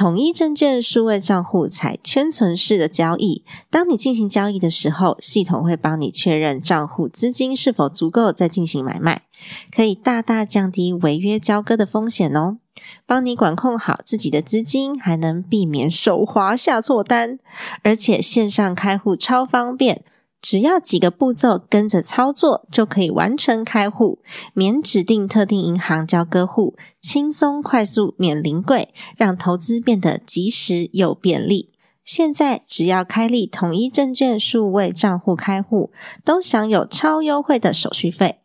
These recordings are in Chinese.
统一证券数位账户采圈存式的交易，当你进行交易的时候，系统会帮你确认账户资金是否足够，再进行买卖，可以大大降低违约交割的风险哦。帮你管控好自己的资金，还能避免手滑下错单，而且线上开户超方便。只要几个步骤跟着操作，就可以完成开户，免指定特定银行交割户，轻松快速免临柜，让投资变得及时又便利。现在只要开立统一证券数位账户开户，都享有超优惠的手续费。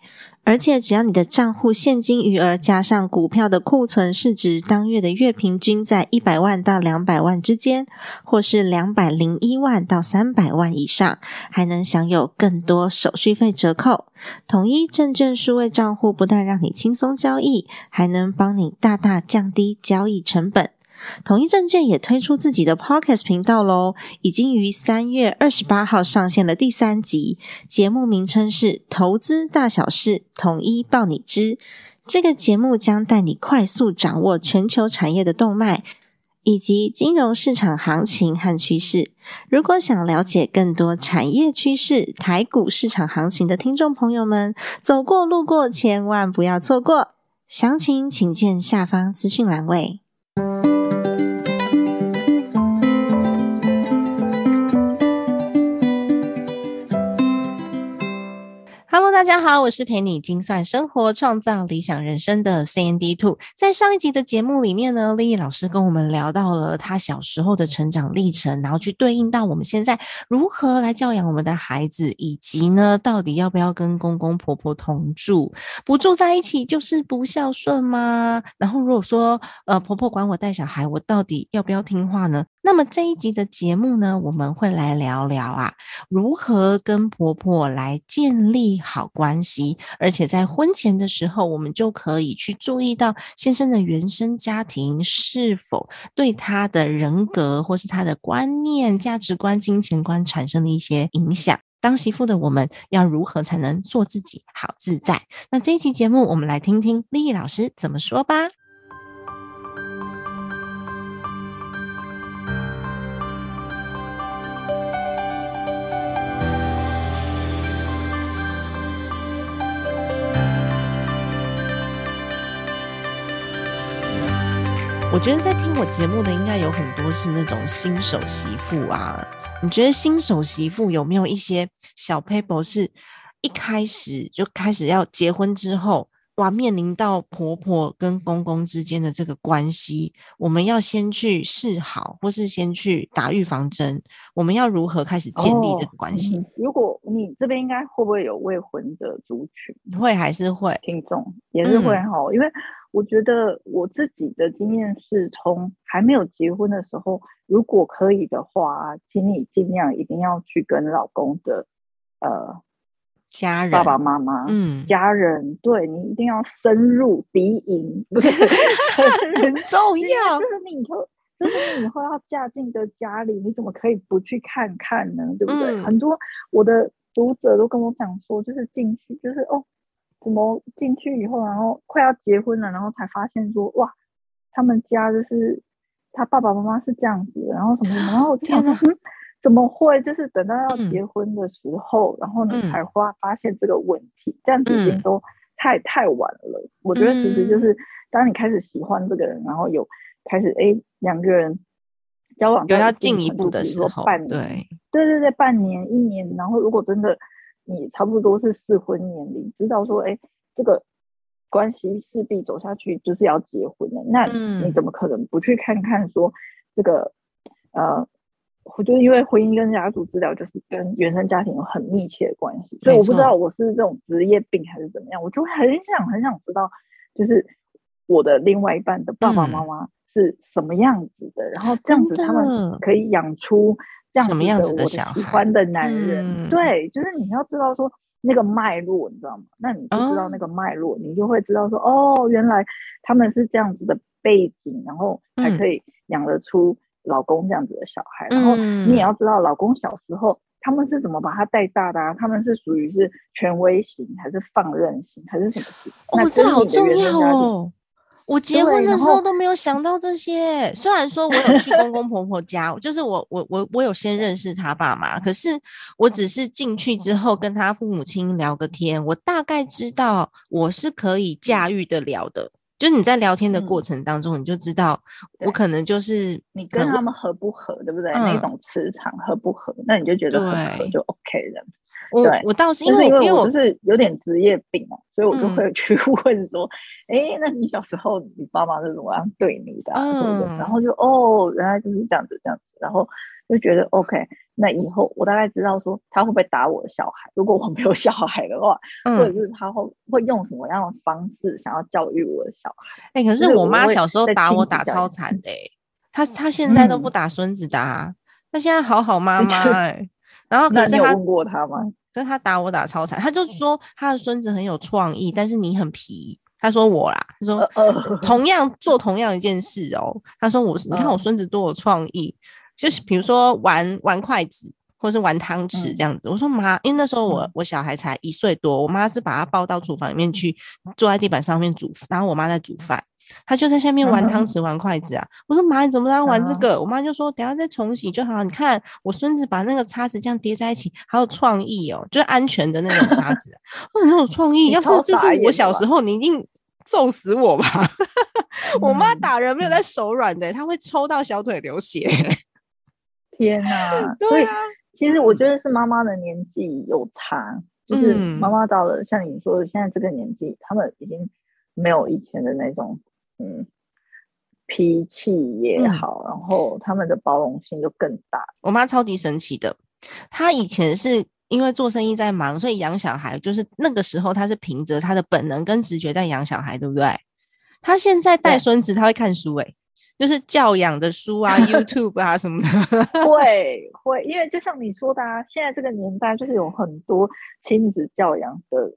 而且只要你的账户现金余额加上股票的库存市值，当月的月平均在一百万到两百万之间，或是两百零一万到三百万以上，还能享有更多手续费折扣。统一证券数位账户不但让你轻松交易，还能帮你大大降低交易成本。统一证券也推出自己的 Podcast 频道喽，已经于三月二十八号上线了第三集，节目名称是《投资大小事，统一报你知》。这个节目将带你快速掌握全球产业的动脉，以及金融市场行情和趋势。如果想了解更多产业趋势、台股市场行情的听众朋友们，走过路过千万不要错过。详情请见下方资讯栏位。Hello，大家好，我是陪你精算生活、创造理想人生的 C N D Two。在上一集的节目里面呢，丽丽老师跟我们聊到了她小时候的成长历程，然后去对应到我们现在如何来教养我们的孩子，以及呢，到底要不要跟公公婆婆同住？不住在一起就是不孝顺吗？然后如果说呃婆婆管我带小孩，我到底要不要听话呢？那么这一集的节目呢，我们会来聊聊啊，如何跟婆婆来建立好关系，而且在婚前的时候，我们就可以去注意到先生的原生家庭是否对他的人格或是他的观念、价值观、金钱观产生了一些影响。当媳妇的我们要如何才能做自己，好自在？那这一期节目，我们来听听丽丽老师怎么说吧。我觉得在听我节目的应该有很多是那种新手媳妇啊。你觉得新手媳妇有没有一些小 paper 是一开始就开始要结婚之后，哇，面临到婆婆跟公公之间的这个关系，我们要先去示好，或是先去打预防针？我们要如何开始建立这个关系？如果你这边应该会不会有未婚的族群？会还是会？听众也是会哈，因为。我觉得我自己的经验是从还没有结婚的时候，如果可以的话，请你尽量一定要去跟老公的呃家人、爸爸妈妈、嗯家人，对你一定要深入敌营，不是很重要。这是你以后，这是你以后要嫁进的家里，你怎么可以不去看看呢？对不对？很多我的读者都跟我讲说，就是进去，就是哦。怎么进去以后，然后快要结婚了，然后才发现说哇，他们家就是他爸爸妈妈是这样子，然后什么，然后天哪，怎么会？就是等到要结婚的时候，然后你才发发现这个问题，这样子已经都太太晚了。我觉得其实就是当你开始喜欢这个人，然后有开始哎两个人交往有要进一步的时候，半对对对对，半年一年，然后如果真的。你差不多是适婚年龄，知道说，哎，这个关系势必走下去就是要结婚了，那你怎么可能不去看看说这个呃？我就因为婚姻跟家族治疗就是跟原生家庭有很密切的关系，所以我不知道我是这种职业病还是怎么样，我就很想很想知道，就是我的另外一半的爸爸妈妈是什么样子的，然后这样子他们可以养出这样子的我喜欢的男人。对，就是你要知道说那个脉络，你知道吗？那你就知道那个脉络，你就会知道说哦，原来他们是这样子的背景，然后才可以养得出。老公这样子的小孩，然后你也要知道，老公小时候他们是怎么把他带大的啊？他们是属于是权威型，还是放任型，还是什么型？哦，这好重要哦！我结婚的时候都没有想到这些。虽然说我有去公公婆婆家，就是我我我我有先认识他爸妈，可是我只是进去之后跟他父母亲聊个天，我大概知道我是可以驾驭得了的。就是你在聊天的过程当中，你就知道我可能就是你跟他们合不合，对不对？那种磁场合不合，那你就觉得很合就 OK 了。对我倒是因为因为我就是有点职业病嘛，所以我就会去 问说：“哎，那你小时候你爸妈是怎么样对你的？”然后就哦，原来就是这样子，这样子，然后就觉得 OK。那以后我大概知道说他会不会打我的小孩，如果我没有小孩的话，或者是他会会用什么样的方式想要教育我的小孩？哎，可是我妈小时候打我打超惨的，她她现在都不打孙子的，她现在好好妈 妈哎。然后可是他问过他吗？可是他打我打超惨，他就说他的孙子很有创意，但是你很皮。他说我啦，他说同样做同样一件事哦，他说我你看我孙子多有创意。就是比如说玩玩筷子，或是玩汤匙这样子。我说妈，因为那时候我我小孩才一岁多，我妈是把他抱到厨房里面去，坐在地板上面煮，然后我妈在煮饭，他就在下面玩汤匙、玩筷子啊。我说妈，你怎么在玩这个？我妈就说等下再重洗就好。你看我孙子把那个叉子这样叠在一起，好有创意哦，就是安全的那种叉子，很有创意。要是这是我小时候，你一定揍死我吧？我妈打人没有在手软的，她会抽到小腿流血。天呐！所以其实我觉得是妈妈的年纪有差，就是妈妈到了像你说的现在这个年纪，他们已经没有以前的那种嗯脾气也好，然后他们的包容性就更大。我妈超级神奇的，她以前是因为做生意在忙，所以养小孩就是那个时候她是凭着她的本能跟直觉在养小孩，对不对？她现在带孙子，她会看书哎。就是教养的书啊，YouTube 啊什么的，会会，因为就像你说的啊，现在这个年代就是有很多亲子教养的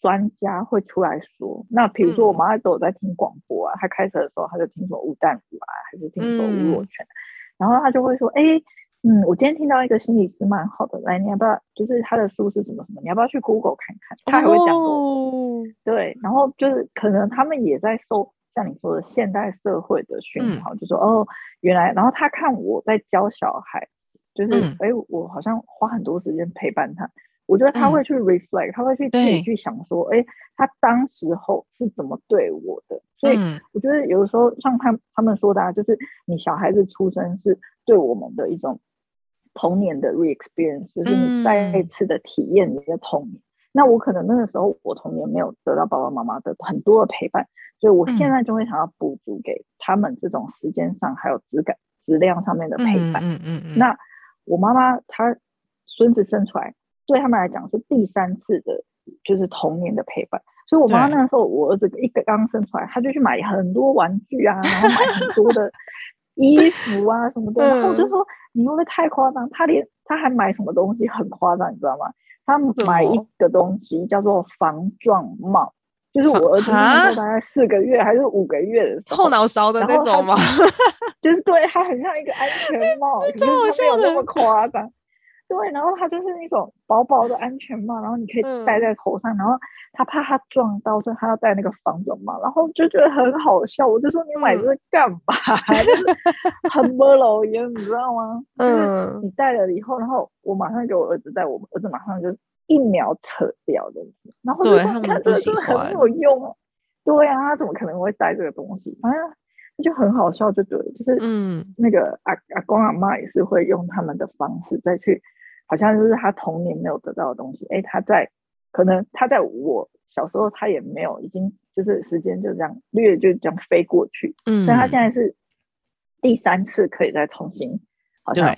专家会出来说。那比如说我妈都有在听广播啊，她开始的时候她就听说吴淡如啊，还是听说吴若权，然后她就会说，哎，嗯，我今天听到一个心理师蛮好的，来，你要不要？就是他的书是什么什么？你要不要去 Google 看看？他还会讲哦，对，然后就是可能他们也在收。像你说的现代社会的讯号，就说哦，原来，然后他看我在教小孩，就是哎，我好像花很多时间陪伴他，我觉得他会去 reflect，他会去自己去想说，哎，他当时候是怎么对我的？所以我觉得有的时候像他他们说的，啊，就是你小孩子出生是对我们的一种童年的 re experience，就是你再一次的体验你的童年。那我可能那个时候我童年没有得到爸爸妈妈的很多的陪伴。所以我现在就会想要补足给他们这种时间上还有质感、质量上面的陪伴。嗯嗯嗯。那我妈妈她孙子生出来，对他们来讲是第三次的，就是童年的陪伴。所以我妈那个时候，我儿子一个刚生出来，他就去买很多玩具啊，然后买很多的 衣服啊什么的。然后我就说：“你会不会太夸张？”他连他还买什么东西很夸张，你知道吗？他买一个东西叫做防撞帽。就是我儿子那时候大概四个月还是五个月的时候，后脑勺的那种吗？就 是对它很像一个安全帽，可是他没有那么夸张。对，然后它就是那种薄薄的安全帽，然后你可以戴在头上，然后他怕他撞到，所以他要戴那个防撞帽，然后就觉得很好笑。我就说你买这个干嘛？就是很不老烟，你知道吗？嗯，你戴了以后，然后我马上给我儿子戴，我儿子马上就。一秒扯掉的，然后就说：“看这个真的很有用。”对啊，他怎么可能会戴这个东西？反正就很好笑，就对，就是嗯，那个阿阿公阿妈也是会用他们的方式再去，好像就是他童年没有得到的东西。哎，他在可能他在我小时候，他也没有已经就是时间就这样略就这样飞过去。嗯，但他现在是第三次可以再重新，好像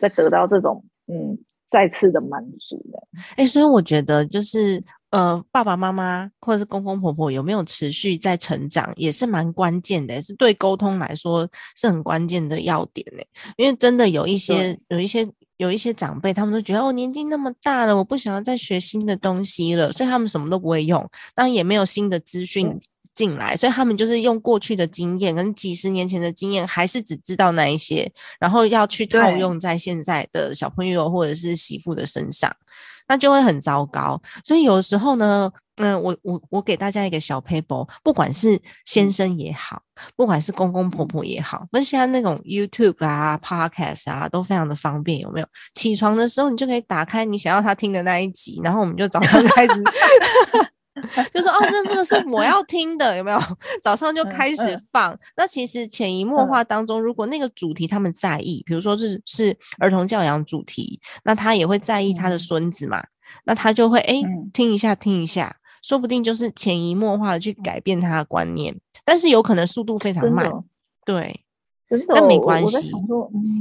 再得到这种嗯再次的满足的。哎，所以我觉得就是呃爸爸妈妈或者是公公婆婆有没有持续在成长，也是蛮关键的，是对沟通来说是很关键的要点呢。因为真的有一些有一些。有一些长辈，他们都觉得哦，年纪那么大了，我不想要再学新的东西了，所以他们什么都不会用，当然也没有新的资讯进来，所以他们就是用过去的经验跟几十年前的经验，还是只知道那一些，然后要去套用在现在的小朋友或者是媳妇的身上，那就会很糟糕。所以有时候呢。嗯，我我我给大家一个小 paper，不管是先生也好，不管是公公婆婆也好，不是现在那种 YouTube 啊、Podcast 啊都非常的方便，有没有？起床的时候你就可以打开你想要他听的那一集，然后我们就早上开始，就说哦，那这个是 我要听的，有没有？早上就开始放。那其实潜移默化当中，如果那个主题他们在意，比如说是是儿童教养主题，那他也会在意他的孙子嘛，那他就会哎听一下听一下。说不定就是潜移默化的去改变他的观念，但是有可能速度非常慢，对，但没关系，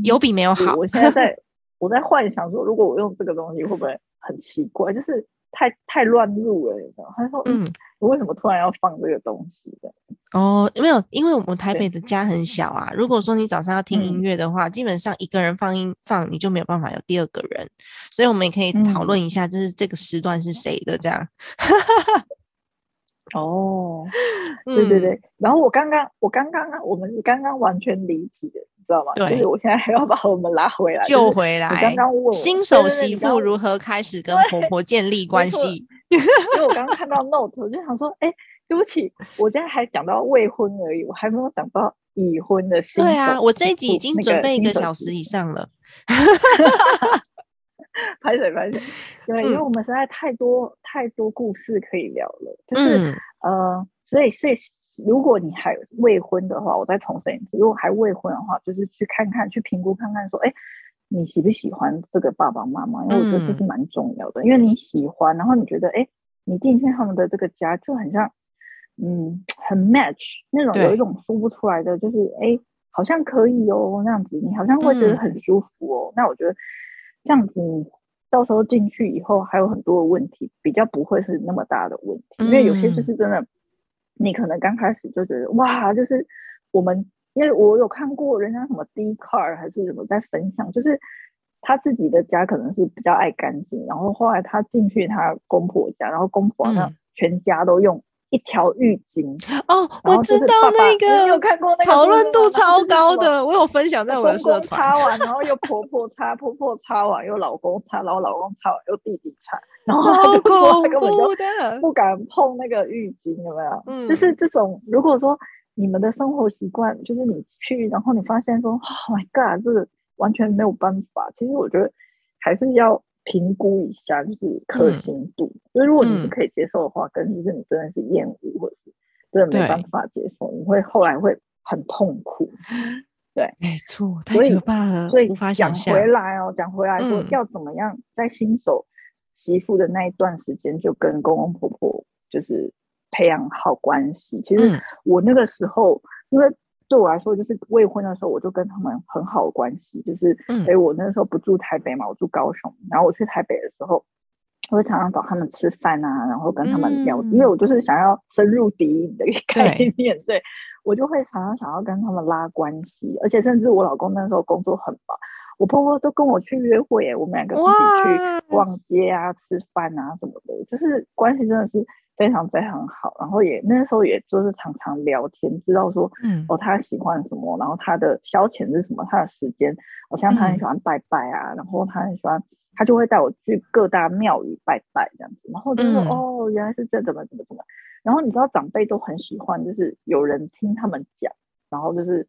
有比没有好。我现在在我在幻想说，如果我用这个东西会不会很奇怪？就是。太太乱入了，你知道？他说：“嗯，我为什么突然要放这个东西的？”哦，没有，因为我们台北的家很小啊。如果说你早上要听音乐的话，基本上一个人放音放，你就没有办法有第二个人。所以我们也可以讨论一下，就是这个时段是谁的这样。哦，对对对。然后我刚刚，我刚刚，我们刚刚完全离题的。知道吗？对，我现在还要把我们拉回来，救回来。刚刚问新手媳妇如何开始跟婆婆建立关系？因为我刚刚看到 note，我就想说，哎，对不起，我现在还讲到未婚而已，我还没有讲到已婚的新手。对啊，我这一集已经准备一个小时以上了。拍水拍水，对，因为我们实在太多太多故事可以聊了，就是呃，所以所以。如果你还未婚的话，我再重申一次，如果还未婚的话，就是去看看，去评估看看，说，哎，你喜不喜欢这个爸爸妈妈？因为我觉得这是蛮重要的，因为你喜欢，然后你觉得，哎，你进去他们的这个家就很像，嗯，很 match 那种，有一种说不出来的，就是，哎，好像可以哦，那样子，你好像会觉得很舒服哦。那我觉得这样子，你到时候进去以后，还有很多的问题，比较不会是那么大的问题，因为有些就是真的。你可能刚开始就觉得哇，就是我们，因为我有看过人家什么 D car 还是什么在分享，就是他自己的家可能是比较爱干净，然后后来他进去他公婆家，然后公婆呢全家都用。一条浴巾哦，我知道那个，你有看过那个讨论度超高的，我有分享在我的社团。擦完，然后又婆婆擦，婆婆擦完又老公擦，然后老公擦完又弟弟擦，然后他就说他根本就 不敢碰那个浴巾，有没有？嗯，就是这种。如果说你们的生活习惯，就是你去，然后你发现说，Oh my God，这个完全没有办法。其实我觉得还是要。评估一下就是可行度，就是如果你是可以接受的话，跟就是你真的是厌恶或者是真的没办法接受，你会后来会很痛苦。对，没错，太可怕了，所以无法想象。回来哦，讲回来说要怎么样在新手媳妇的那一段时间就跟公公婆婆就是培养好关系。其实我那个时候因为。对我来说，就是未婚的时候，我就跟他们很好的关系。就是，所以，我那时候不住台北嘛，我住高雄。然后我去台北的时候，我会常常找他们吃饭啊，然后跟他们聊，因为我就是想要深入敌营的一个概念。对，我就会常常想要跟他们拉关系，而且甚至我老公那时候工作很忙，我婆婆都跟我去约会，我们两个自己去逛街啊、吃饭啊什么的，就是关系真的是。非常非常好，然后也那时候也就是常常聊天，知道说，嗯，哦，他喜欢什么，然后他的消遣是什么，他的时间，好像他很喜欢拜拜啊，然后他很喜欢，他就会带我去各大庙宇拜拜这样子，然后就说，哦，原来是这怎么怎么怎么，然后你知道长辈都很喜欢，就是有人听他们讲，然后就是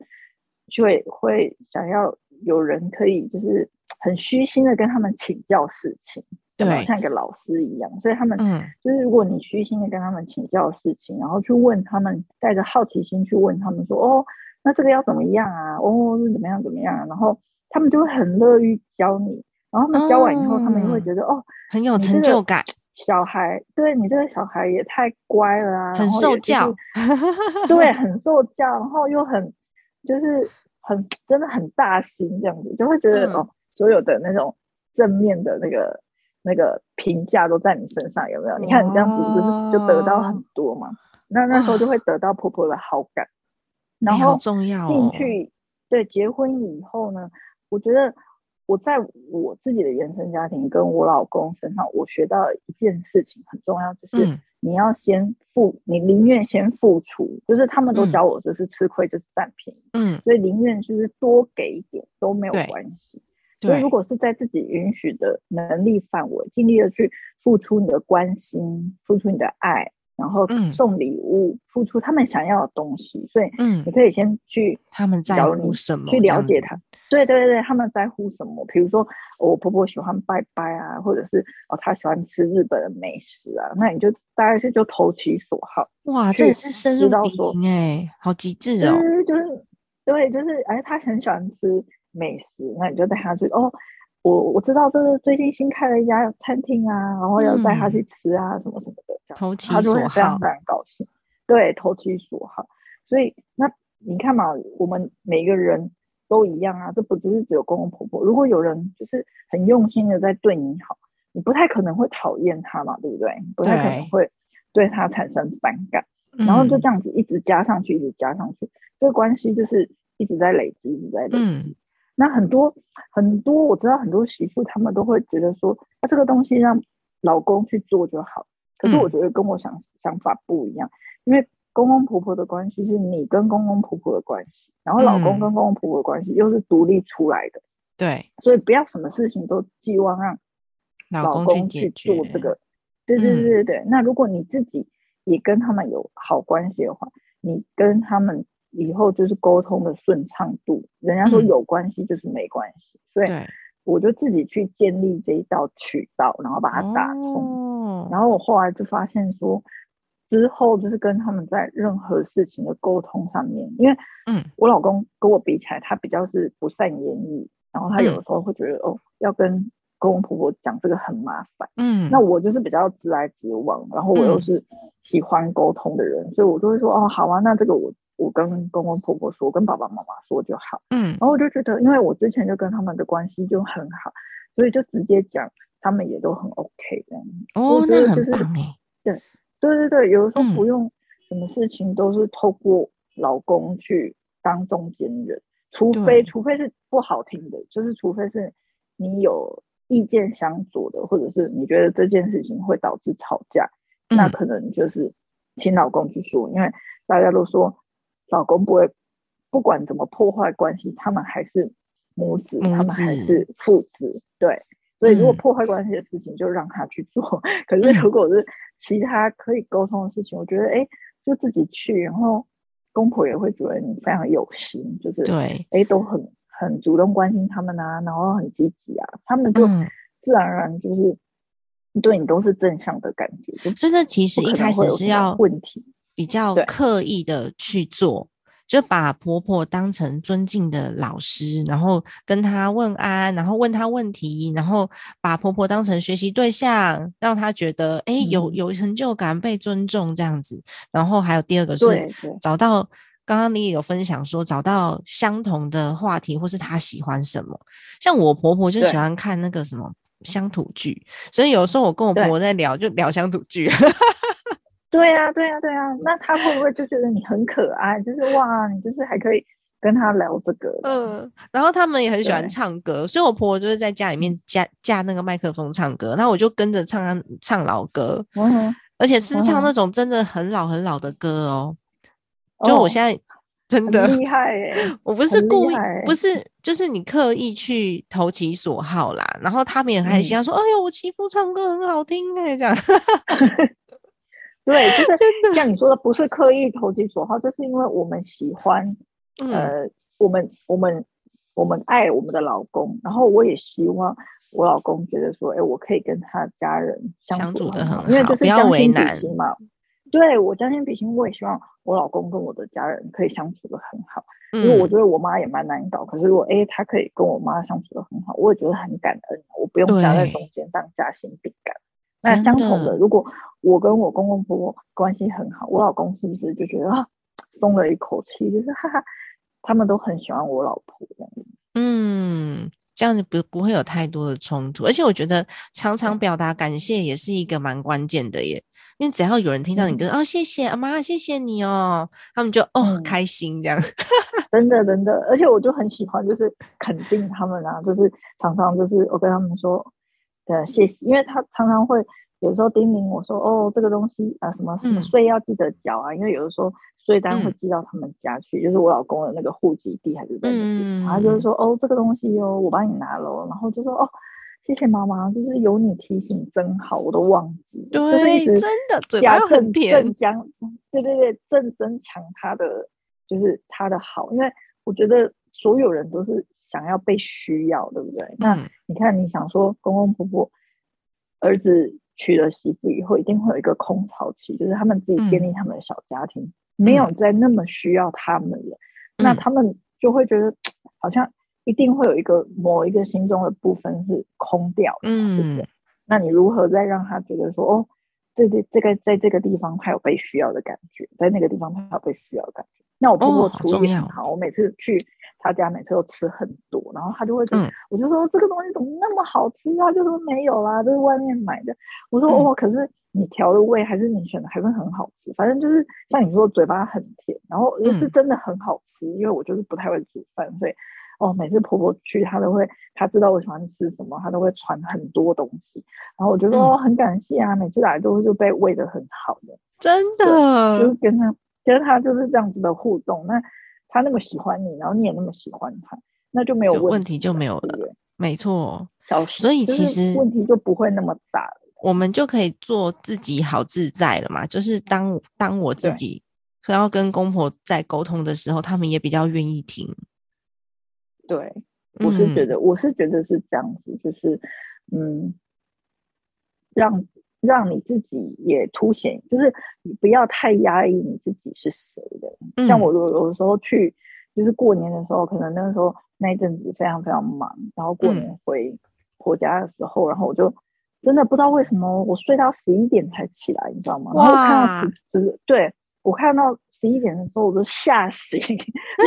就会会想要有人可以就是很虚心的跟他们请教事情。对，像一个老师一样，所以他们就是如果你虚心的跟他们请教事情，然后去问他们，带着好奇心去问他们说，哦，那这个要怎么样啊？哦，是怎么样怎么样？然后他们就会很乐于教你，然后他们教完以后，他们也会觉得哦，很有成就感。小孩，对你这个小孩也太乖了啊，很受教，对，很受教，然后又很就是很真的很大心这样子，就会觉得哦，所有的那种正面的那个那个评价都在你身上，有没有？你看你这样子不是就得到很多嘛？那那时候就会得到婆婆的好感，然后进去对结婚以后呢，我觉得。我在我自己的原生家庭跟我老公身上，我学到一件事情很重要，就是你要先付，你宁愿先付出，就是他们都教我，就是吃亏就是占便宜，嗯，所以宁愿就是多给一点都没有关系。所以如果是在自己允许的能力范围，尽力的去付出你的关心，付出你的爱，然后送礼物，付出他们想要的东西，所以嗯，你可以先去他们在乎什么，去了解他。对对对他们在乎什么？比如说，我婆婆喜欢拜拜啊，或者是哦，她喜欢吃日本的美食啊，那你就大概是就投其所好。哇，这也是深入到说哎，好极致哦。就是对，就是哎，她很喜欢吃美食，那你就带他去哦。我我知道这是最近新开了一家餐厅啊，然后要带他去吃啊，什么什么的，这样投其所好，非常非常高兴。对，投其所好。所以那你看嘛，我们每个人。都一样啊，这不只是只有公公婆婆。如果有人就是很用心的在对你好，你不太可能会讨厌他嘛，对不对？不太可能会对他产生反感。然后就这样子一直加上去，一直加上去，这个关系就是一直在累积，一直在累积。那很多很多，我知道很多媳妇她们都会觉得说，那这个东西让老公去做就好。可是我觉得跟我想想法不一样，因为。公公婆婆的关系是你跟公公婆婆的关系，然后老公跟公公婆婆的关系又是独立出来的。对，所以不要什么事情都寄望让老公去做这个。对对对对对。那如果你自己也跟他们有好关系的话，你跟他们以后就是沟通的顺畅度。人家说有关系就是没关系，所以我就自己去建立这一道渠道，然后把它打通。然后我后来就发现说。之后就是跟他们在任何事情的沟通上面，因为嗯，我老公跟我比起来，他比较是不善言语，然后他有的时候会觉得哦，要跟公公婆婆讲这个很麻烦，嗯，那我就是比较直来直往，然后我又是喜欢沟通的人，所以我就会说哦，好啊，那这个我我跟公公婆婆说，跟爸爸妈妈说就好，嗯，然后我就觉得，因为我之前就跟他们的关系就很好，所以就直接讲，他们也都很 OK 这样，哦，那很棒哎，对。对对对，有的时候不用什么事情都是透过老公去当中间人，除非除非是不好听的，就是除非是你有意见相左的，或者是你觉得这件事情会导致吵架，那可能就是请老公去说，因为大家都说老公不会不管怎么破坏关系，他们还是母子，他们还是父子，对。所以，如果破坏关系的事情就让他去做，可是如果是其他可以沟通的事情，我觉得哎，就自己去，然后公婆也会觉得你非常有心，就是对，哎，都很很主动关心他们啊，然后很积极啊，他们就自然而然就是对你都是正向的感觉。所以，这其实一开始是要问题比较刻意的去做。就把婆婆当成尊敬的老师，然后跟她问安，然后问她问题，然后把婆婆当成学习对象，让她觉得哎有有成就感、被尊重这样子。然后还有第二个是找到，刚刚你也有分享说找到相同的话题，或是她喜欢什么。像我婆婆就喜欢看那个什么乡土剧，所以有时候我跟我婆婆在聊，就聊乡土剧。对呀，对呀，对呀，那他会不会就觉得你很可爱？就是哇，你就是还可以跟他聊这个。嗯，然后他们也很喜欢唱歌，所以我婆婆就是在家里面架架那个麦克风唱歌，那我就跟着唱唱老歌，而且是唱那种真的很老很老的歌哦。就我现在真的厉害哎，我不是故意，不是就是你刻意去投其所好啦。然后他们也很开心，说：“哎呦，我媳妇唱歌很好听哎。”这样。对，就是像你说的，不是刻意投其所好，就是因为我们喜欢，呃，我们我们我们爱我们的老公，然后我也希望我老公觉得说，哎，我可以跟他家人相处的很好，因为这是将心比心嘛。对我将心比心，我也希望我老公跟我的家人可以相处的很好，因为我觉得我妈也蛮难搞，可是如果哎他可以跟我妈相处的很好，我也觉得很感恩，我不用夹在中间当夹心饼干。那相同的，如果我跟我公公婆婆关系很好，我老公是不是就觉得啊，松了一口气，就是哈哈，他们都很喜欢我老婆这样子。嗯。这样子不不会有太多的冲突，而且我觉得常常表达感谢也是一个蛮关键的耶。因为只要有人听到你跟哦谢谢阿妈，谢谢你哦，他们就哦开心这样。真的真的，而且我就很喜欢就是肯定他们啊，就是常常就是我跟他们说呃谢谢，因为他常常会有时候叮咛我说哦这个东西啊什么什么税要记得缴啊，因为有的时候。税单会寄到他们家去，就是我老公的那个户籍地还是在那边。然后就是说，哦，这个东西哦，我帮你拿了。然后就说，哦，谢谢妈妈，就是有你提醒真好，我都忘记。对，真的，加正正将，对对对，正增强他的就是他的好，因为我觉得所有人都是想要被需要，对不对？那你看，你想说公公婆婆儿子娶了媳妇以后，一定会有一个空巢期，就是他们自己建立他们的小家庭。没有再那么需要他们了，那他们就会觉得 好像一定会有一个某一个心中的部分是空掉的，对不对？那你如何再让他觉得说，哦，这这这个在这个地方他有被需要的感觉，在那个地方他有被需要的感觉？那我婆婆厨艺很好，我每次去他家，每次都吃很多，然后他就会说，我就说这个东西怎么那么好吃啊？就说没有啦，这是外面买的。我说哦，可是。你调的味还是你选的还是很好吃，反正就是像你说嘴巴很甜，然后也是真的很好吃。因为我就是不太会煮饭，所以哦，每次婆婆去，她都会，她知道我喜欢吃什么，她都会传很多东西。然后我觉得哦，很感谢啊，每次来都就被喂的很好的，真的，就是跟他，跟她就是这样子的互动。那他那么喜欢你，然后你也那么喜欢他，那就没有问题就没有了，没错。所以其实问题就不会那么大了。我们就可以做自己好自在了嘛，就是当当我自己然后跟公婆在沟通的时候，他们也比较愿意听。对，我是觉得，我是觉得是这样子，就是嗯，让让你自己也凸显，就是你不要太压抑你自己是谁的。像我有有的时候去，就是过年的时候，可能那个时候那一阵子非常非常忙，然后过年回婆家的时候，然后我就。真的不知道为什么我睡到十一点才起来，你知道吗？然后看到十，就是对我看到十一点的时候，我都吓醒。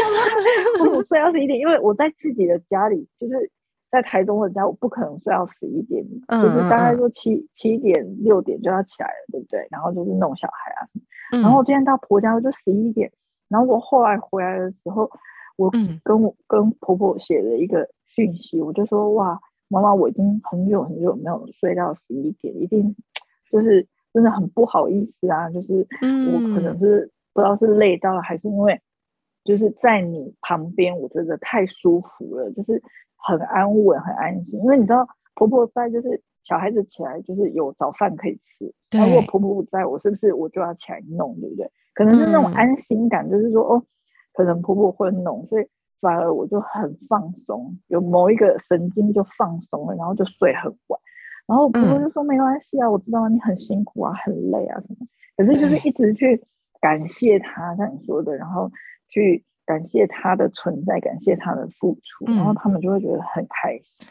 我睡到十一点，因为我在自己的家里，就是在台中的家，我不可能睡到十一点，就是大概说七七点六点就要起来了，对不对？然后就是弄小孩啊什么。然后今天到婆家就十一点，然后我后来回来的时候，我跟我跟婆婆写了一个讯息，我就说哇。妈妈，我已经很久很久没有睡到十一点，一定就是真的很不好意思啊！就是我可能是不知道是累到了，还是因为就是在你旁边，我真的太舒服了，就是很安稳、很安心。因为你知道，婆婆在，就是小孩子起来就是有早饭可以吃。如果婆婆不在我，是不是我就要起来弄，对不对？可能是那种安心感，就是说哦，可能婆婆会弄，所以。反而我就很放松，有某一个神经就放松了，然后就睡很晚。然后婆婆就说：“没关系啊，我知道你很辛苦啊，很累啊什么。”可是就是一直去感谢他，像你说的，然后去感谢他的存在，感谢他的付出，然后他们就会觉得很开心。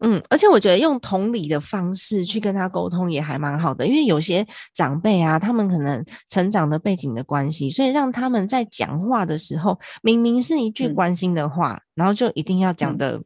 嗯，而且我觉得用同理的方式去跟他沟通也还蛮好的，因为有些长辈啊，他们可能成长的背景的关系，所以让他们在讲话的时候，明明是一句关心的话，然后就一定要讲的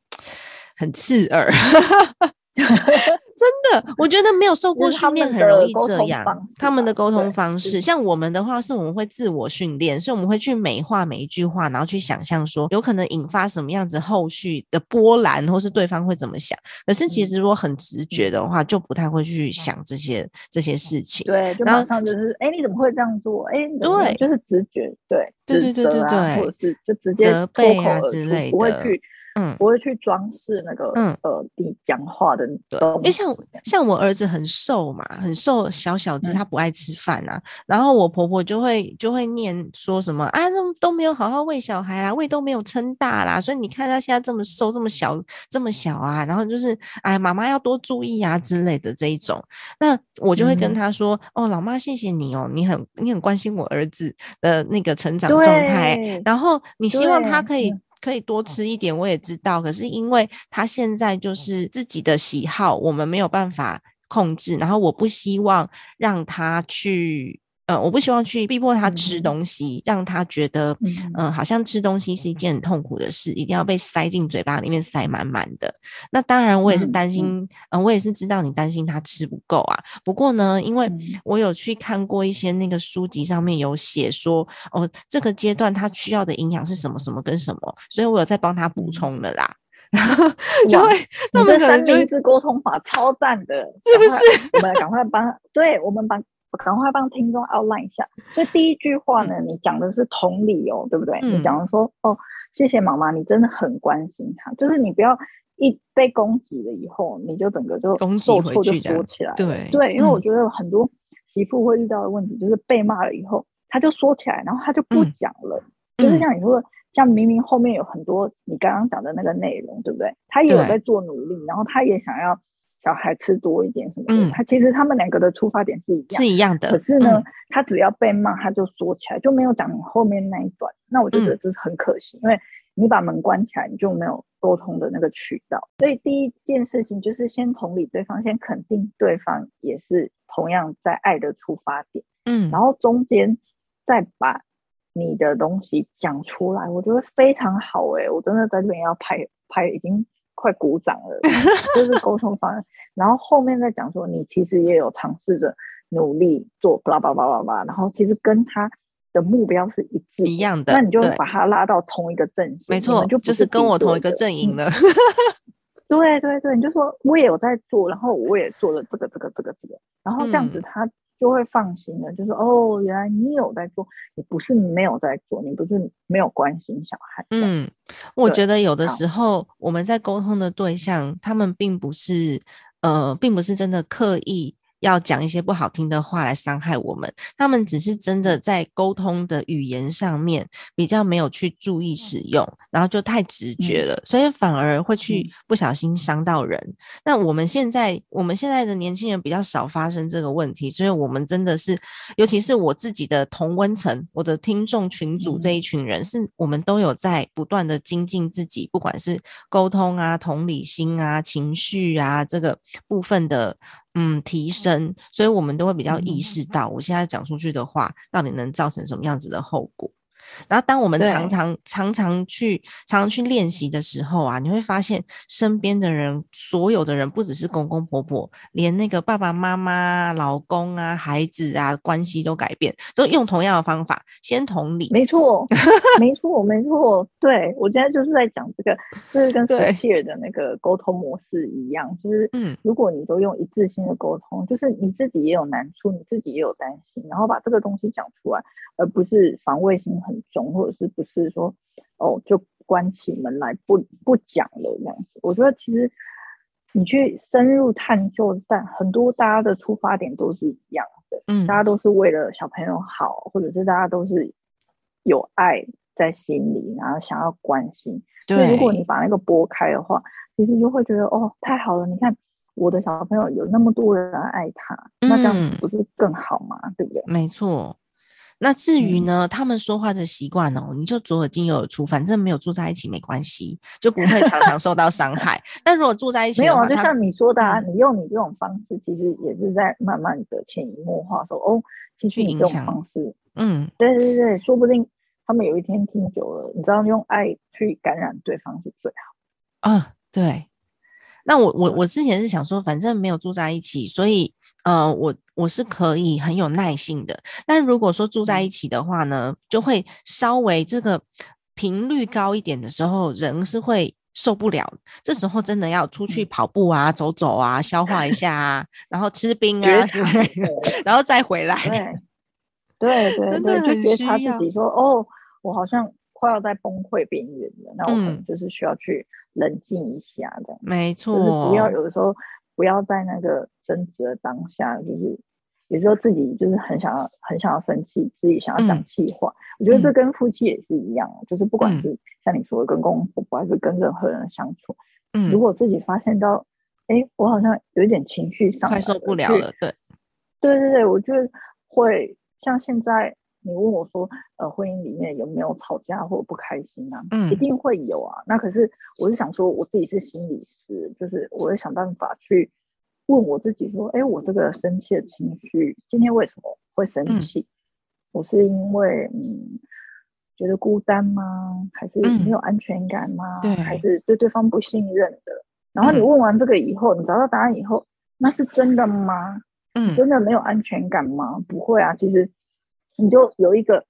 很刺耳。真的，我觉得没有受过训练很容易这样。他们的沟通方式，像我们的话，是我们会自我训练，所以我们会去美化每一句话，然后去想象说有可能引发什么样子后续的波澜，或是对方会怎么想。可是其实如果很直觉的话，就不太会去想这些这些事情。对，就马上就是，哎，你怎么会这样做？哎，对，就是直觉，对，对对对对对，或者是就直接责备啊之类的，不会去。嗯，不会去装饰那个，嗯呃，你讲话的，对，因为像像我儿子很瘦嘛，很瘦，小小只，他不爱吃饭啊。然后我婆婆就会就会念说什么啊，都都没有好好喂小孩啦，胃都没有撑大啦，所以你看他现在这么瘦，这么小，这么小啊。然后就是哎，妈妈要多注意啊之类的这一种。那我就会跟他说，哦，老妈谢谢你哦，你很你很关心我儿子的那个成长状态，然后你希望他可以。可以多吃一点，我也知道。可是因为他现在就是自己的喜好，我们没有办法控制，然后我不希望让他去。呃，我不希望去逼迫他吃东西，让他觉得，嗯，好像吃东西是一件很痛苦的事，一定要被塞进嘴巴里面塞满满的。那当然，我也是担心，嗯，我也是知道你担心他吃不够啊。不过呢，因为我有去看过一些那个书籍，上面有写说，哦，这个阶段他需要的营养是什么什么跟什么，所以我有在帮他补充的啦。然 后就会，他们三明治沟通法超赞的，是不是？我们赶快帮，对我们帮。赶快帮听众 outline 一下。所以第一句话呢，你讲的是同理哦，对不对？你讲的说哦，谢谢妈妈，你真的很关心她。就是你不要一被攻击了以后，你就整个就受挫就缩起来。对对，因为我觉得很多媳妇会遇到的问题，就是被骂了以后，她就缩起来，然后她就不讲了。就是像你说，像明明后面有很多你刚刚讲的那个内容，对不对？他也有在做努力，然后他也想要。小孩吃多一点什么的，他其实他们两个的出发点是一样，是一样的。可是呢，他只要被骂，他就说起来，就没有讲你后面那一段。那我就觉得这是很可惜，因为你把门关起来，你就没有沟通的那个渠道。所以第一件事情就是先同理对方，先肯定对方也是同样在爱的出发点。嗯，然后中间再把你的东西讲出来，我觉得非常好。哎，我真的在这边要拍拍，已经。快鼓掌了，就是沟通方案。然后后面再讲说，你其实也有尝试着努力做，巴拉巴拉巴拉巴拉。然后其实跟他的目标是一致一样的，那你就把他拉到同一个阵线，没错，就就是跟我同一个阵营了。对对对，你就说我也有在做，然后我也做了这个这个这个这个，然后这样子他。就会放心了，就是哦，原来你有在做，你不是没有在做，你不是没有关心小孩。嗯，我觉得有的时候我们在沟通的对象，他们并不是呃，并不是真的刻意。要讲一些不好听的话来伤害我们，他们只是真的在沟通的语言上面比较没有去注意使用，然后就太直觉了，所以反而会去不小心伤到人。那我们现在我们现在的年轻人比较少发生这个问题，所以我们真的是，尤其是我自己的同温层，我的听众群组这一群人，是我们都有在不断的精进自己，不管是沟通啊、同理心啊、情绪啊这个部分的。嗯，提升，所以我们都会比较意识到，我现在讲出去的话，到底能造成什么样子的后果。然后，当我们常常常常去常常去练习的时候啊，你会发现身边的人，所有的人，不只是公公婆婆，连那个爸爸妈妈、老公啊、孩子啊，关系都改变，都用同样的方法，先同理。没错，没错，没错。对我今天就是在讲这个，就是跟 s h e r 的那个沟通模式一样，就是嗯，如果你都用一致性的沟通，就是你自己也有难处，你自己也有担心，然后把这个东西讲出来，而不是防卫心很。重，或者是不是说哦，就关起门来不不讲了这样子？我觉得其实你去深入探究，但很多大家的出发点都是一样的，嗯，大家都是为了小朋友好，或者是大家都是有爱在心里，然后想要关心。对，如果你把那个拨开的话，其实就会觉得哦，太好了！你看我的小朋友有那么多人爱他，那这样子不是更好吗？对不对？没错。那至于呢，他们说话的习惯哦，你就左耳进右耳出，反正没有住在一起没关系，就不会常常受到伤害。但如果住在一起，没有啊，就像你说的，啊，你用你这种方式，其实也是在慢慢的潜移默化说哦，继续这种方式，嗯，对对对，说不定他们有一天听久了，你知道，用爱去感染对方是最好啊，对。那我我我之前是想说，反正没有住在一起，所以呃，我我是可以很有耐性的。但如果说住在一起的话呢，就会稍微这个频率高一点的时候，人是会受不了。这时候真的要出去跑步啊，走走啊，消化一下啊，然后吃冰啊之类的，然后再回来。对对对，就觉察自己说，哦，我好像。快要在崩溃边缘了，那我可能就是需要去冷静一下，这样没错，就是不要有的时候不要在那个争执的当下，就是有时候自己就是很想要很想要生气，自己想要讲气话。我觉得这跟夫妻也是一样，就是不管是像你说的跟公公婆婆，还是跟任何人相处，嗯，如果自己发现到，哎，我好像有一点情绪上快受不了了，对，对对对，我觉得会像现在。你问我说，呃，婚姻里面有没有吵架或者不开心啊？嗯，一定会有啊。那可是我是想说，我自己是心理师，就是我会想办法去问我自己说，哎，我这个生气的情绪今天为什么会生气？我是因为嗯觉得孤单吗？还是没有安全感吗？对，还是对对方不信任的？然后你问完这个以后，你找到答案以后，那是真的吗？嗯，真的没有安全感吗？不会啊，其实你就有一个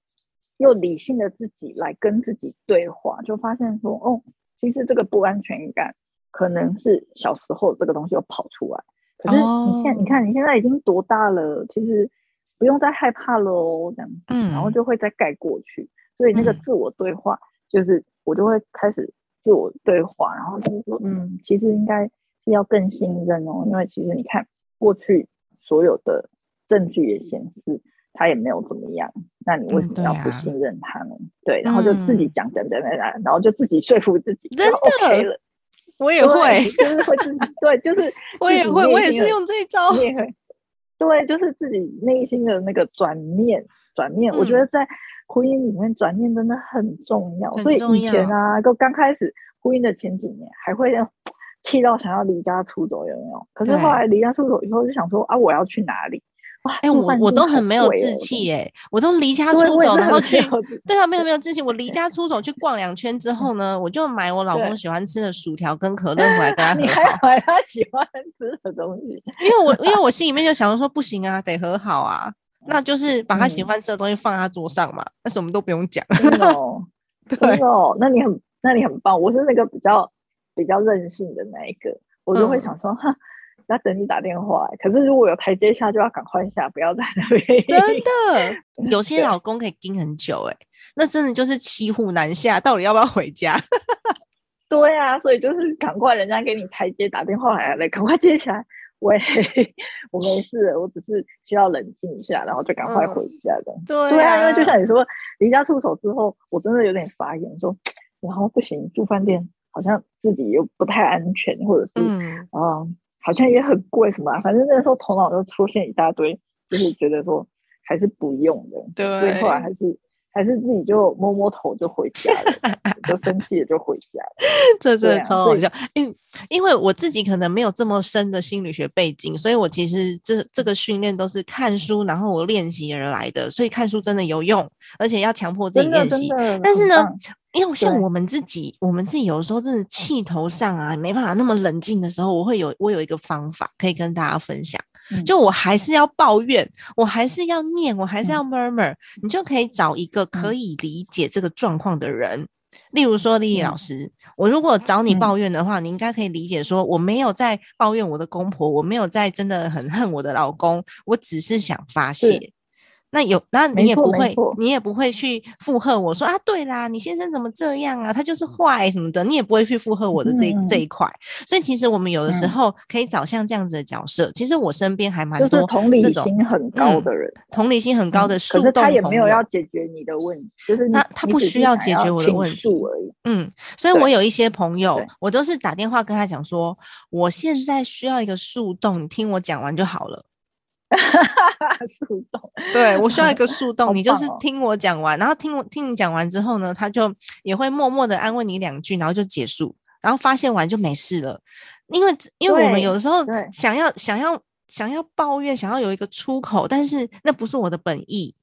又理性的自己来跟自己对话，就发现说，哦，其实这个不安全感可能是小时候这个东西又跑出来。可是你现你看你现在已经多大了，其实不用再害怕了哦，这样，嗯，然后就会再盖过去。所以那个自我对话，就是我就会开始自我对话，然后就是说，嗯，其实应该是要更信任哦，因为其实你看过去所有的证据也显示他也没有怎么样，那你为什么要不信任他呢？对，然后就自己讲讲讲讲讲，然后就自己说服自己，真的 OK 了。我也会，就是会自己对，就是 我也会，我也是用这一招。你也会，对，就是自己内心的那个转念，转念。我觉得在婚姻里面转念真的很重要。所以以前啊，就刚开始婚姻的前几年，还会气到想要离家出走，有没有？可是后来离家出走以后，就想说啊，我要去哪里？哎，我我都很没有志气哎，我都离家 出走，然后去对啊，没有没有志气。我离家出走去逛两圈之后呢，我就买我老公喜欢吃的薯条跟可乐回来跟他 和好。你还买他喜欢吃的东西？因为我因为 我心里面就想说，不行啊，得和好啊，那就是把他喜欢吃的东西放他桌上嘛，那什么都不用讲。哦，对哦，那你很那你很棒。我是那个比较比较任性的那一个，我就会想说哈。要等你打电话，可是如果有台阶下，就要赶快下，不要在那边。真的，有些老公可以盯很久，哎，那真的就是骑虎难下，到底要不要回家？对啊，所以就是赶快人家给你台阶打电话来了，赶快接起来。喂，我没事，我只是需要冷静一下，然后就赶快回家的。对啊，因为就像你说，离家出走之后，我真的有点傻眼，说然后不行，住饭店好像自己又不太安全，或者是嗯。好像也很贵，什么？反正那时候头脑就出现一大堆，就是觉得说还是不用的。对，所以后来还是还是自己就摸摸头就回家了，就生气了就回家了。这这超好笑，因因为我自己可能没有这么深的心理学背景，所以我其实这这个训练都是看书，然后我练习而来的。所以看书真的有用，而且要强迫自己练习。但是呢？因为像我们自己，我们自己有时候真的气头上啊，没办法那么冷静的时候，我会有我有一个方法可以跟大家分享。就我还是要抱怨，我还是要念，我还是要 murmur，你就可以找一个可以理解这个状况的人。例如说，丽丽老师，我如果找你抱怨的话，你应该可以理解说，我没有在抱怨我的公婆，我没有在真的很恨我的老公，我只是想发泄。那有，那你也不会，你也不会去附和我说啊，对啦，你先生怎么这样啊？他就是坏什么的，你也不会去附和我的这这一块。所以其实我们有的时候可以找像这样子的角色。其实我身边还蛮多同理心很高的人，同理心很高的树洞他也没有要解决你的问题，就是他他不需要解决我的问题而已。嗯，所以我有一些朋友，我都是打电话跟他讲说，我现在需要一个树洞，你听我讲完就好了。树洞，对我需要一个树洞，你就是听我讲完，然后听我听你讲完之后呢，他就也会默默的安慰你两句，然后就结束，然后发现完就没事了。因为因为我们有的时候想要想要想要抱怨，想要有一个出口，但是那不是我的本意。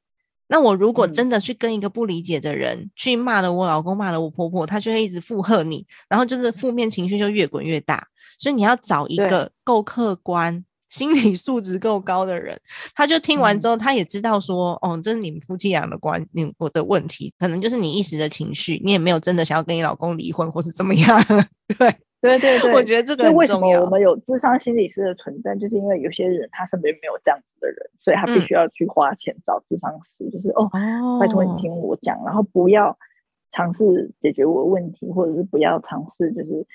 那我如果真的去跟一个不理解的人去骂了我老公，骂了我婆婆，他就会一直附和你，然后就是负面情绪就越滚越大。所以你要找一个够客观。心理素质够高的人，他就听完之后，他也知道说，哦，这是你们夫妻俩的关，你我的问题，可能就是你一时的情绪，你也没有真的想要跟你老公离婚或是怎么样。对。对对对，我觉得这个为什么我们有智商心理师的存在，就是因为有些人他身边没有这样子的人，所以他必须要去花钱找智商师，就是哦，拜托你听我讲，然后不要尝试解决我的问题，或者是不要尝试，就是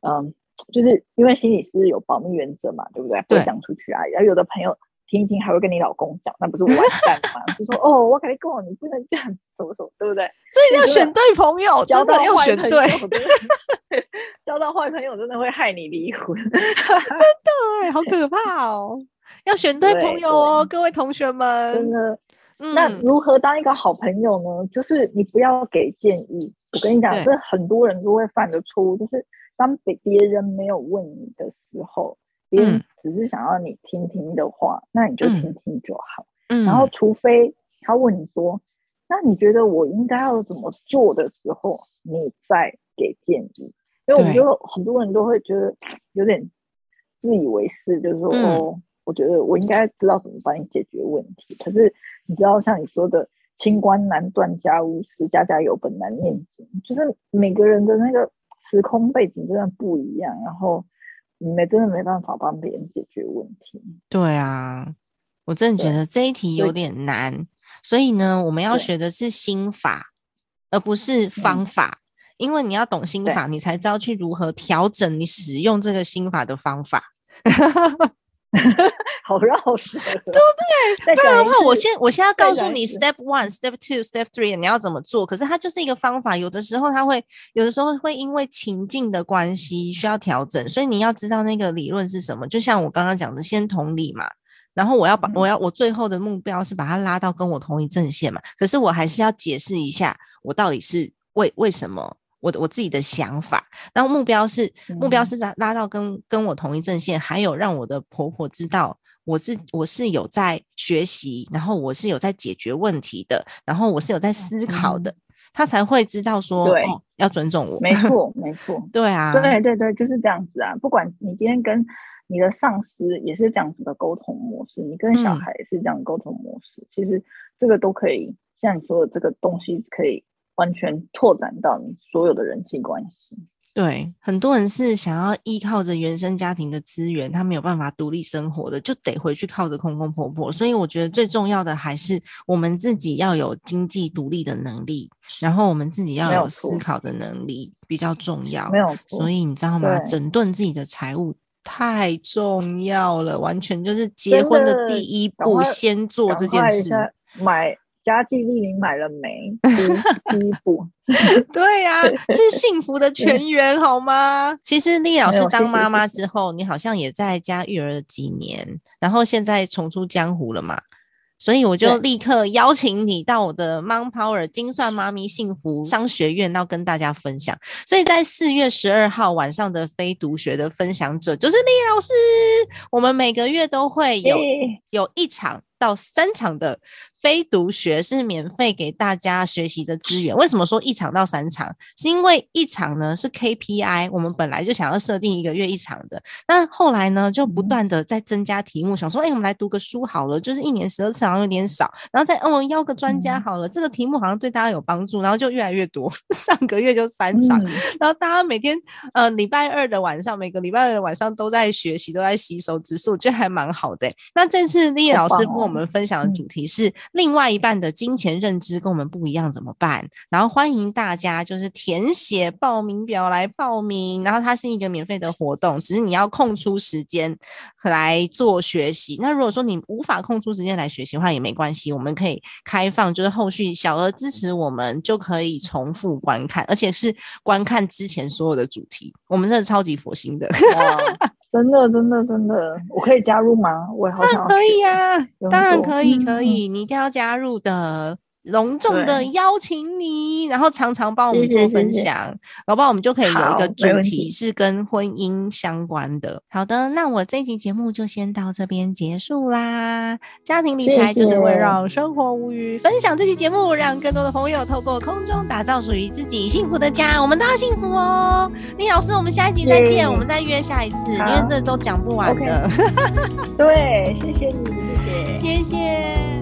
嗯。就是因为心理师有保密原则嘛，对不对？不会讲出去啊。然后有的朋友听一听，还会跟你老公讲，那不是完蛋吗？就说哦，我跟你讲，你不能这样子，什么什么，对不对？所以要选对朋友，真的要选对。交到坏朋友真的会害你离婚，真的，好可怕哦！要选对朋友哦，各位同学们。真的，那如何当一个好朋友呢？就是你不要给建议。我跟你讲，这很多人都会犯的错误，就是。当别别人没有问你的时候，别人只是想要你听听的话，那你就听听就好。嗯，然后除非他问你说，那你觉得我应该要怎么做的时候，你再给建议。因为我觉得很多人都会觉得有点自以为是，就是说哦，我觉得我应该知道怎么帮你解决问题。可是你知道，像你说的“清官难断家务事，家家有本难念经”，就是每个人的那个时空背景真的不一样，然后你没真的没办法帮别人解决问题。对啊，我真的觉得这一题有点难，所以呢，我们要学的是心法，而不是方法。因为你要懂心法，你才知道去如何调整你使用这个心法的方法。好绕舌，对 不对？不然的话，我先我现在告诉你，step one, step two, step three，你要怎么做？可是它就是一个方法，有的时候它会，有的时候会因为情境的关系需要调整，所以你要知道那个理论是什么。就像我刚刚讲的，先同理嘛，然后我要把我要我最后的目标是把它拉到跟我同一阵线嘛。可是我还是要解释一下，我到底是为为什么。我的我自己的想法，然后目标是目标是拉拉到跟跟我同一阵线，还有让我的婆婆知道我自我是有在学习，然后我是有在解决问题的，然后我是有在思考的，她才会知道说哦要尊重我。没错，没错，对啊，对对对，就是这样子啊。不管你今天跟你的上司也是这样子的沟通模式，你跟小孩也是这样沟通模式，其实这个都可以，像你说的这个东西可以。完全拓展到你所有的人际关系。对，很多人是想要依靠着原生家庭的资源，他没有办法独立生活的，就得回去靠着公公婆婆。所以我觉得最重要的还是我们自己要有经济独立的能力，然后我们自己要有思考的能力比较重要。没有，所以你知道吗？整顿自己的财务太重要了，完全就是结婚的第一步，先做这件事。买。家计丽玲买了没？第一步，对呀，是幸福的全员，好吗？其实丽老师当妈妈之后，你好像也在家育儿了几年，然后现在重出江湖了嘛。所以我就立刻邀请你到我的 Mom Power 精算妈咪幸福商学院，要跟大家分享。所以在四月十二号晚上的非读学的分享者就是丽老师。我们每个月都会有有一场到三场的。非读学是免费给大家学习的资源。为什么说一场到三场？是因为一场呢是 KPI，我们本来就想要设定一个月一场的，但后来呢就不断的在增加题目，想说，哎，我们来读个书好了，就是一年十二次好像有点少，然后再嗯邀个专家好了，这个题目好像对大家有帮助，然后就越来越多。上个月就三场，然后大家每天呃礼拜二的晚上，每个礼拜二的晚上都在学习，都在吸收知识，我觉得还蛮好的。那这次丽老师跟我们分享的主题是。另外一半的金钱认知跟我们不一样，怎么办？然后欢迎大家就是填写报名表来报名，然后它是一个免费的活动，只是你要空出时间来做学习。那如果说你无法空出时间来学习的话，也没关系，我们可以开放，就是后续小额支持我们就可以重复观看，而且是观看之前所有的主题。我们真的超级佛心的。真的，真的，真的，我可以加入吗？我好想可以呀，当然可以，可以，你一定要加入的。隆重的邀请你，然后常常帮我们做分享，好不好？我们就可以有一个主题是跟婚姻相关的。好的，那我这集节目就先到这边结束啦。家庭理财就是会让生活无虞，分享这期节目，让更多的朋友透过空中打造属于自己幸福的家。我们都要幸福哦！李老师，我们下一集再见，我们再约下一次，因为这都讲不完的。对，谢谢你，谢谢，谢谢。